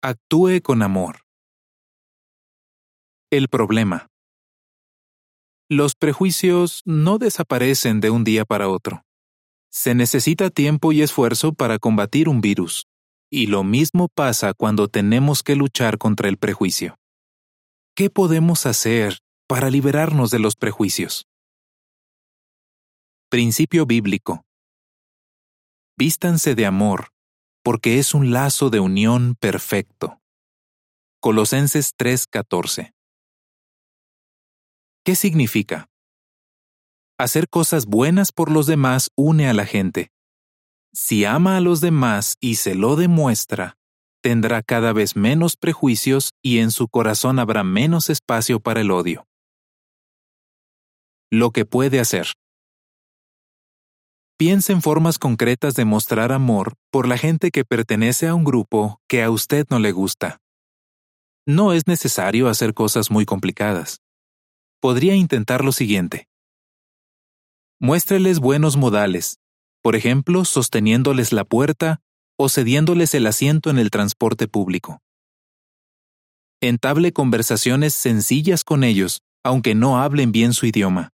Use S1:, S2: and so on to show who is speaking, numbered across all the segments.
S1: Actúe con amor. El problema. Los prejuicios no desaparecen de un día para otro. Se necesita tiempo y esfuerzo para combatir un virus, y lo mismo pasa cuando tenemos que luchar contra el prejuicio. ¿Qué podemos hacer para liberarnos de los prejuicios? Principio bíblico. Vístanse de amor, porque es un lazo de unión perfecto. Colosenses 3:14. ¿Qué significa? Hacer cosas buenas por los demás une a la gente. Si ama a los demás y se lo demuestra, tendrá cada vez menos prejuicios y en su corazón habrá menos espacio para el odio. Lo que puede hacer. Piense en formas concretas de mostrar amor por la gente que pertenece a un grupo que a usted no le gusta. No es necesario hacer cosas muy complicadas. Podría intentar lo siguiente. Muéstreles buenos modales, por ejemplo, sosteniéndoles la puerta o cediéndoles el asiento en el transporte público. Entable conversaciones sencillas con ellos, aunque no hablen bien su idioma.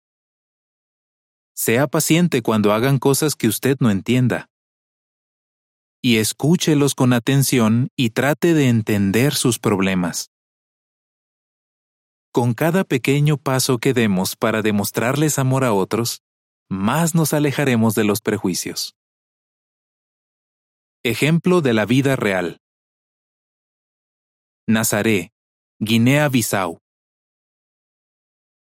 S1: Sea paciente cuando hagan cosas que usted no entienda. Y escúchelos con atención y trate de entender sus problemas. Con cada pequeño paso que demos para demostrarles amor a otros, más nos alejaremos de los prejuicios. Ejemplo de la vida real. Nazaré, Guinea-Bissau.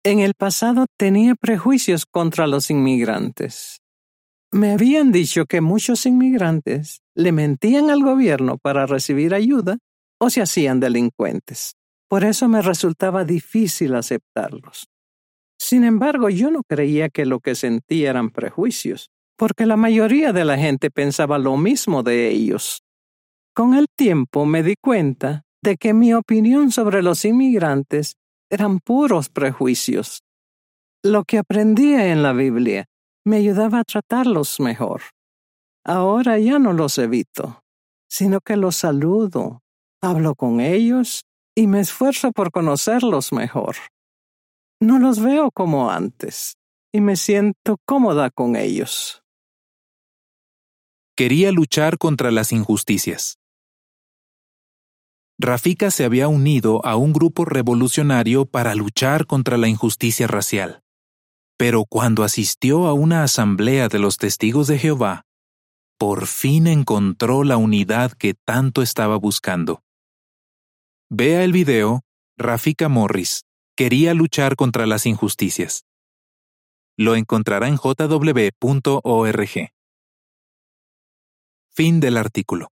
S2: En el pasado tenía prejuicios contra los inmigrantes. Me habían dicho que muchos inmigrantes le mentían al gobierno para recibir ayuda o se hacían delincuentes. Por eso me resultaba difícil aceptarlos. Sin embargo, yo no creía que lo que sentía eran prejuicios, porque la mayoría de la gente pensaba lo mismo de ellos. Con el tiempo me di cuenta de que mi opinión sobre los inmigrantes eran puros prejuicios. Lo que aprendía en la Biblia me ayudaba a tratarlos mejor. Ahora ya no los evito, sino que los saludo, hablo con ellos y me esfuerzo por conocerlos mejor. No los veo como antes y me siento cómoda con ellos.
S1: Quería luchar contra las injusticias. Rafika se había unido a un grupo revolucionario para luchar contra la injusticia racial. Pero cuando asistió a una asamblea de los testigos de Jehová, por fin encontró la unidad que tanto estaba buscando. Vea el video, Rafika Morris, quería luchar contra las injusticias. Lo encontrará en jw.org. Fin del artículo.